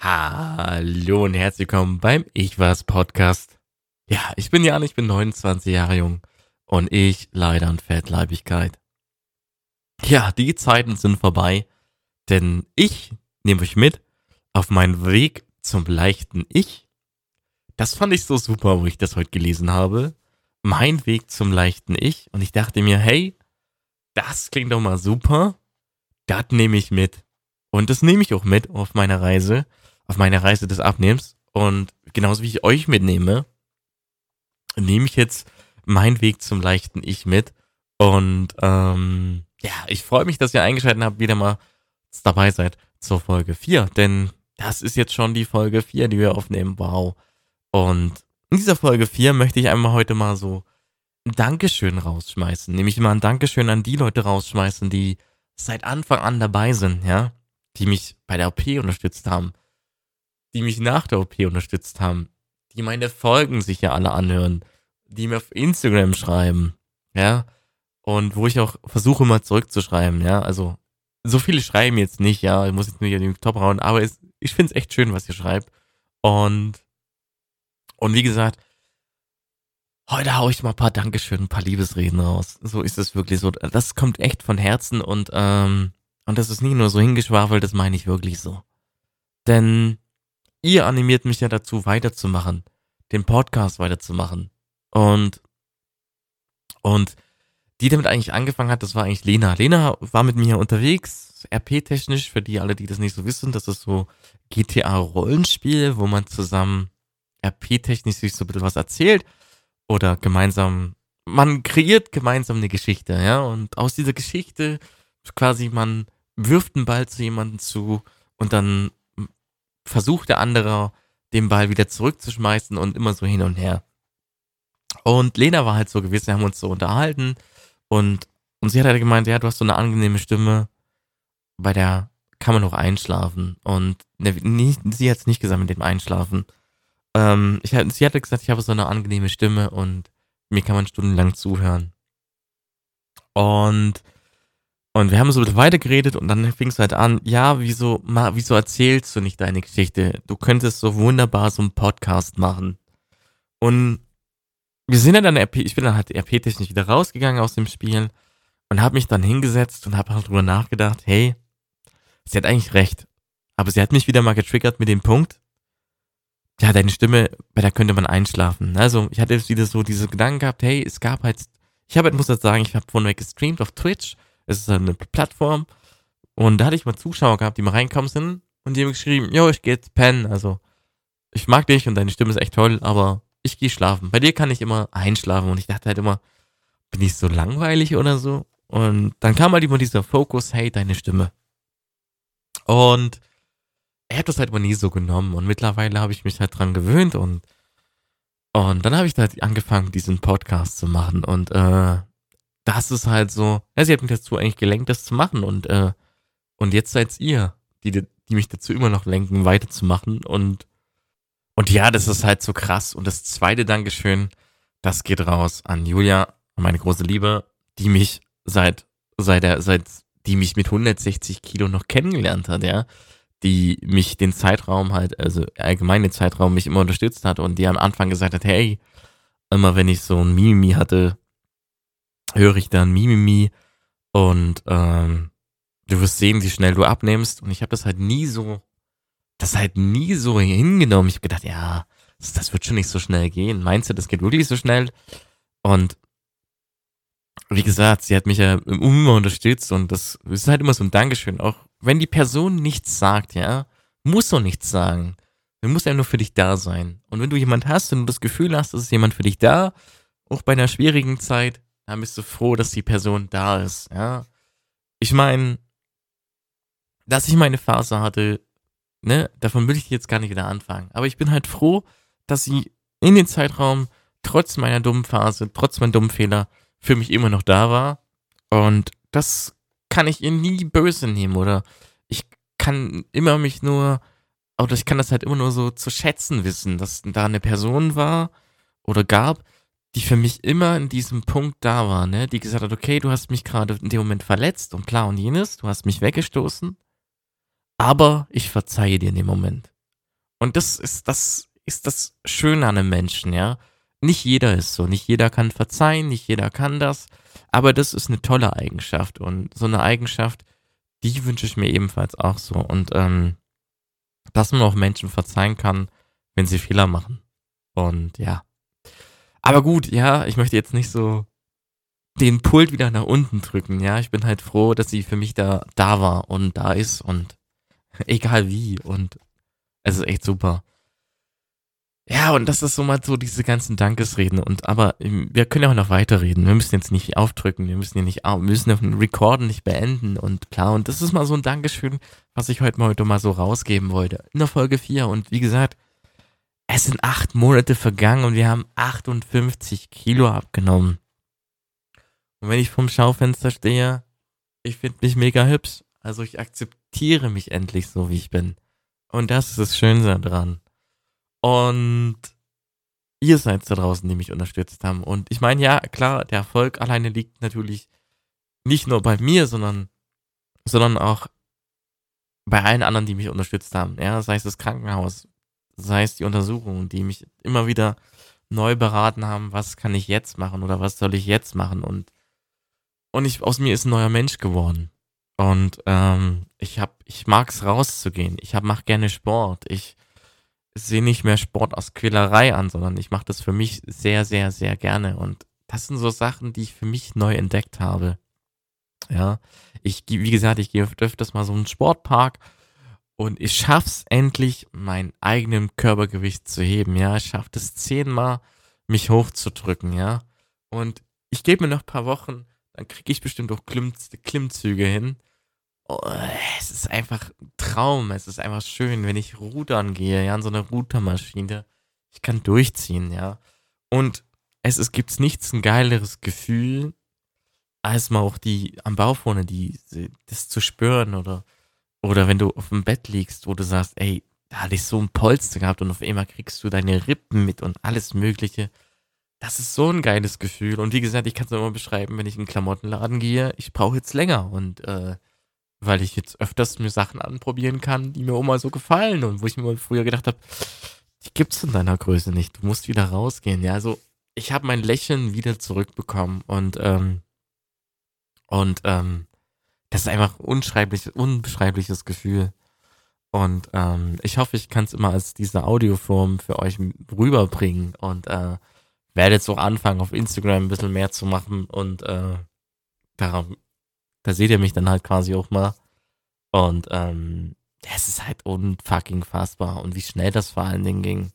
Hallo und herzlich willkommen beim Ich Was Podcast. Ja, ich bin Jan, ich bin 29 Jahre jung und ich leide an Fettleibigkeit. Ja, die Zeiten sind vorbei, denn ich nehme euch mit auf meinen Weg zum leichten Ich. Das fand ich so super, wo ich das heute gelesen habe. Mein Weg zum leichten Ich. Und ich dachte mir, hey, das klingt doch mal super. Das nehme ich mit. Und das nehme ich auch mit auf meiner Reise, auf meiner Reise des Abnehmens. Und genauso wie ich euch mitnehme, nehme ich jetzt meinen Weg zum leichten Ich mit. Und ähm, ja, ich freue mich, dass ihr eingeschaltet habt, wieder mal dabei seid zur Folge 4. Denn das ist jetzt schon die Folge 4, die wir aufnehmen. Wow. Und in dieser Folge 4 möchte ich einmal heute mal so ein Dankeschön rausschmeißen. Nämlich mal ein Dankeschön an die Leute rausschmeißen, die seit Anfang an dabei sind, ja die mich bei der OP unterstützt haben, die mich nach der OP unterstützt haben, die meine Folgen sich ja alle anhören, die mir auf Instagram schreiben, ja, und wo ich auch versuche mal zurückzuschreiben, ja, also so viele schreiben jetzt nicht, ja, ich muss jetzt nur hier den Top rauen, aber es, ich finde es echt schön, was ihr schreibt und und wie gesagt, heute hau ich mal ein paar Dankeschön, ein paar Liebesreden raus. So ist es wirklich so. Das kommt echt von Herzen und ähm, und das ist nicht nur so hingeschwafelt, das meine ich wirklich so. Denn ihr animiert mich ja dazu, weiterzumachen, den Podcast weiterzumachen. Und, und die damit eigentlich angefangen hat, das war eigentlich Lena. Lena war mit mir unterwegs, RP-technisch, für die alle, die das nicht so wissen, das ist so GTA-Rollenspiel, wo man zusammen RP-technisch sich so ein bisschen was erzählt oder gemeinsam, man kreiert gemeinsam eine Geschichte, ja, und aus dieser Geschichte quasi man wirft einen Ball zu jemandem zu und dann versucht der andere den Ball wieder zurückzuschmeißen und immer so hin und her. Und Lena war halt so gewesen, wir haben uns so unterhalten und, und sie hat halt gemeint, ja, du hast so eine angenehme Stimme, bei der kann man auch einschlafen. Und ne, nie, sie hat es nicht gesagt mit dem Einschlafen. Ähm, ich, sie hatte gesagt, ich habe so eine angenehme Stimme und mir kann man stundenlang zuhören. Und und wir haben so weiter geredet und dann fing es halt an, ja, wieso, ma, wieso erzählst du nicht deine Geschichte? Du könntest so wunderbar so einen Podcast machen. Und wir sind ja dann ich bin dann halt RP-technisch wieder rausgegangen aus dem Spiel und habe mich dann hingesetzt und habe halt drüber nachgedacht, hey, sie hat eigentlich recht. Aber sie hat mich wieder mal getriggert mit dem Punkt, ja, deine Stimme, bei der könnte man einschlafen. Also ich hatte jetzt wieder so diese Gedanken gehabt, hey, es gab halt, ich habe halt, muss jetzt sagen, ich habe vorhin weg gestreamt auf Twitch es ist halt eine Plattform. Und da hatte ich mal Zuschauer gehabt, die mal reinkommen sind und die haben geschrieben, yo, ich geh jetzt pennen. Also, ich mag dich und deine Stimme ist echt toll, aber ich gehe schlafen. Bei dir kann ich immer einschlafen und ich dachte halt immer, bin ich so langweilig oder so? Und dann kam halt immer dieser Fokus, hey, deine Stimme. Und er hat das halt immer nie so genommen und mittlerweile habe ich mich halt dran gewöhnt und und dann habe ich halt angefangen, diesen Podcast zu machen und äh, das ist halt so, ja, sie hat mich dazu eigentlich gelenkt, das zu machen und, äh, und jetzt seid ihr, die, die mich dazu immer noch lenken, weiterzumachen und, und ja, das ist halt so krass. Und das zweite Dankeschön, das geht raus an Julia, meine große Liebe, die mich seit, seit der, seit, die mich mit 160 Kilo noch kennengelernt hat, ja, die mich den Zeitraum halt, also allgemein Zeitraum mich immer unterstützt hat und die am Anfang gesagt hat, hey, immer wenn ich so ein Mimimi hatte, höre ich dann Mimimi und ähm, du wirst sehen, wie schnell du abnimmst. Und ich habe das halt nie so, das halt nie so hingenommen. Ich habe gedacht, ja, das, das, wird schon nicht so schnell gehen. Meinst du, das geht wirklich so schnell? Und wie gesagt, sie hat mich ja immer unterstützt und das ist halt immer so ein Dankeschön. Auch wenn die Person nichts sagt, ja, muss doch nichts sagen. Er muss ja nur für dich da sein. Und wenn du jemand hast und du das Gefühl hast, dass ist jemand für dich da, auch bei einer schwierigen Zeit, dann bist du froh, dass die Person da ist, ja. Ich meine, dass ich meine Phase hatte, ne, davon will ich jetzt gar nicht wieder anfangen. Aber ich bin halt froh, dass sie in den Zeitraum, trotz meiner dummen Phase, trotz meiner dummen Fehler, für mich immer noch da war. Und das kann ich ihr nie böse nehmen oder ich kann immer mich nur, oder ich kann das halt immer nur so zu schätzen wissen, dass da eine Person war oder gab, die für mich immer in diesem Punkt da war, ne? Die gesagt hat, okay, du hast mich gerade in dem Moment verletzt und klar und jenes, du hast mich weggestoßen, aber ich verzeihe dir in dem Moment. Und das ist das, ist das Schöne an einem Menschen, ja. Nicht jeder ist so, nicht jeder kann verzeihen, nicht jeder kann das, aber das ist eine tolle Eigenschaft und so eine Eigenschaft, die wünsche ich mir ebenfalls auch so und ähm, dass man auch Menschen verzeihen kann, wenn sie Fehler machen. Und ja. Aber gut, ja, ich möchte jetzt nicht so den Pult wieder nach unten drücken, ja. Ich bin halt froh, dass sie für mich da, da war und da ist und egal wie und es ist echt super. Ja, und das ist so mal so diese ganzen Dankesreden und aber wir können ja auch noch weiterreden. Wir müssen jetzt nicht aufdrücken, wir müssen ja nicht, wir müssen den Recorden nicht beenden und klar, und das ist mal so ein Dankeschön, was ich heute mal, heute mal so rausgeben wollte. In der Folge 4 und wie gesagt, es sind acht Monate vergangen und wir haben 58 Kilo abgenommen. Und wenn ich vom Schaufenster stehe, ich finde mich mega hübsch. Also ich akzeptiere mich endlich so, wie ich bin. Und das ist das Schönste daran. Und ihr seid da draußen, die mich unterstützt haben. Und ich meine, ja, klar, der Erfolg alleine liegt natürlich nicht nur bei mir, sondern, sondern auch bei allen anderen, die mich unterstützt haben. Ja, sei es das Krankenhaus, sei es die Untersuchungen, die mich immer wieder neu beraten haben, was kann ich jetzt machen oder was soll ich jetzt machen? Und und ich aus mir ist ein neuer Mensch geworden. Und ähm, ich hab ich mag's rauszugehen. Ich hab mach gerne Sport. Ich sehe nicht mehr Sport aus Quälerei an, sondern ich mache das für mich sehr, sehr, sehr gerne. Und das sind so Sachen, die ich für mich neu entdeckt habe. Ja, ich, wie gesagt, ich gehe öfters mal so einen Sportpark und ich schaff's endlich, mein eigenen Körpergewicht zu heben. Ja, ich schaffe es zehnmal, mich hochzudrücken. Ja, und ich gebe mir noch ein paar Wochen, dann kriege ich bestimmt auch Klimm Klimmzüge hin. Oh, es ist einfach ein Traum. Es ist einfach schön, wenn ich rudern gehe, ja, an so einer Rudermaschine. Ich kann durchziehen, ja. Und es, es gibt nichts ein geileres Gefühl, als mal auch die am Bauch vorne, die, das zu spüren oder, oder wenn du auf dem Bett liegst, wo du sagst, ey, da hatte ich so ein Polster gehabt und auf einmal kriegst du deine Rippen mit und alles Mögliche. Das ist so ein geiles Gefühl. Und wie gesagt, ich kann es immer beschreiben, wenn ich in einen Klamottenladen gehe, ich brauche jetzt länger und äh, weil ich jetzt öfters mir Sachen anprobieren kann, die mir auch mal so gefallen und wo ich mir früher gedacht habe, die gibt's in deiner Größe nicht. Du musst wieder rausgehen. Ja, also ich habe mein Lächeln wieder zurückbekommen und ähm, und ähm, das ist einfach unschreiblich, unbeschreibliches Gefühl. Und ähm, ich hoffe, ich kann es immer als diese Audioform für euch rüberbringen und äh, werde jetzt auch anfangen, auf Instagram ein bisschen mehr zu machen und äh, daran da seht ihr mich dann halt quasi auch mal. Und ähm, es ist halt unfucking fassbar. Und wie schnell das vor allen Dingen ging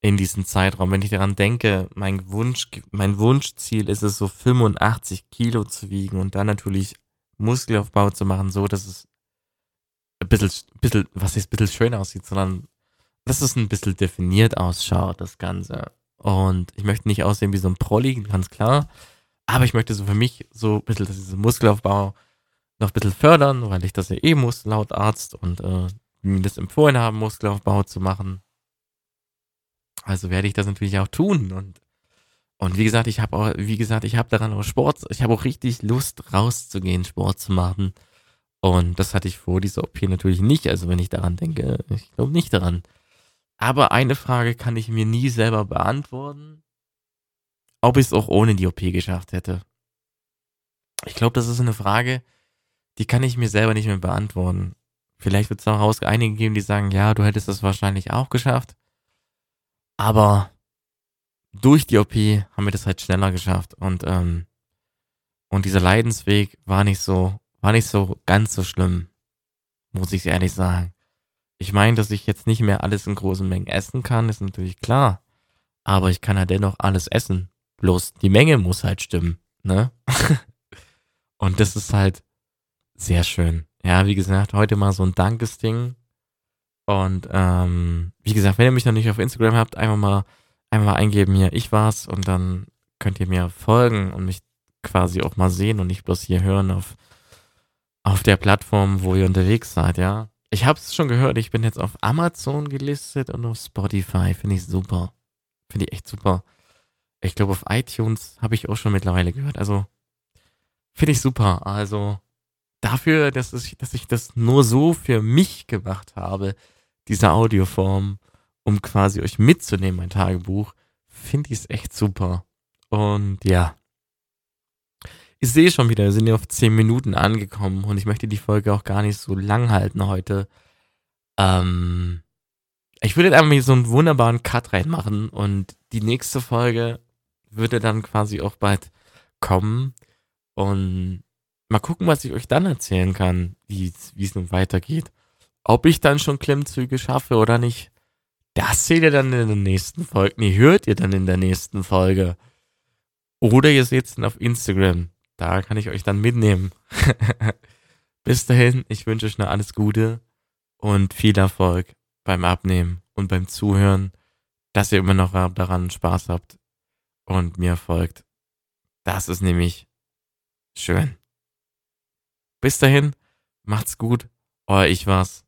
in diesem Zeitraum. Wenn ich daran denke, mein Wunsch, mein Wunschziel ist es so 85 Kilo zu wiegen und dann natürlich Muskelaufbau zu machen, so dass es ein bisschen, bisschen was ist ein bisschen schön aussieht, sondern dass es ein bisschen definiert ausschaut, das Ganze. Und ich möchte nicht aussehen wie so ein Prolli, ganz klar. Aber ich möchte so für mich so ein bisschen diesen Muskelaufbau noch ein bisschen fördern, weil ich das ja eh muss, laut Arzt und äh, mir das empfohlen haben, Muskelaufbau zu machen. Also werde ich das natürlich auch tun und und wie gesagt, ich habe auch, wie gesagt, ich habe daran auch Sport, ich habe auch richtig Lust rauszugehen, Sport zu machen. Und das hatte ich vor dieser OP natürlich nicht. Also wenn ich daran denke, ich glaube nicht daran. Aber eine Frage kann ich mir nie selber beantworten ob ich es auch ohne die OP geschafft hätte. Ich glaube, das ist eine Frage, die kann ich mir selber nicht mehr beantworten. Vielleicht wird es auch einige geben, die sagen, ja, du hättest das wahrscheinlich auch geschafft. Aber durch die OP haben wir das halt schneller geschafft und ähm, und dieser Leidensweg war nicht so war nicht so ganz so schlimm, muss ich ehrlich sagen. Ich meine, dass ich jetzt nicht mehr alles in großen Mengen essen kann, ist natürlich klar, aber ich kann ja dennoch alles essen. Bloß die Menge muss halt stimmen, ne? Und das ist halt sehr schön. Ja, wie gesagt, heute mal so ein Dankesding. Und ähm, wie gesagt, wenn ihr mich noch nicht auf Instagram habt, einfach mal, einfach mal eingeben hier, ich war's und dann könnt ihr mir folgen und mich quasi auch mal sehen und nicht bloß hier hören auf, auf der Plattform, wo ihr unterwegs seid, ja. Ich hab's schon gehört, ich bin jetzt auf Amazon gelistet und auf Spotify. Finde ich super. Finde ich echt super. Ich glaube, auf iTunes habe ich auch schon mittlerweile gehört. Also finde ich super. Also dafür, dass ich, dass ich das nur so für mich gemacht habe, dieser Audioform, um quasi euch mitzunehmen, mein Tagebuch, finde ich es echt super. Und ja. Ich sehe schon wieder, wir sind ja auf 10 Minuten angekommen und ich möchte die Folge auch gar nicht so lang halten heute. Ähm, ich würde einfach so einen wunderbaren Cut reinmachen und die nächste Folge würde dann quasi auch bald kommen und mal gucken, was ich euch dann erzählen kann, wie es nun weitergeht. Ob ich dann schon Klimmzüge schaffe oder nicht, das seht ihr dann in der nächsten Folge. Nee, hört ihr dann in der nächsten Folge. Oder ihr seht es dann auf Instagram. Da kann ich euch dann mitnehmen. Bis dahin, ich wünsche euch noch alles Gute und viel Erfolg beim Abnehmen und beim Zuhören, dass ihr immer noch daran Spaß habt und mir folgt. Das ist nämlich schön. Bis dahin, macht's gut, euer Ich war's.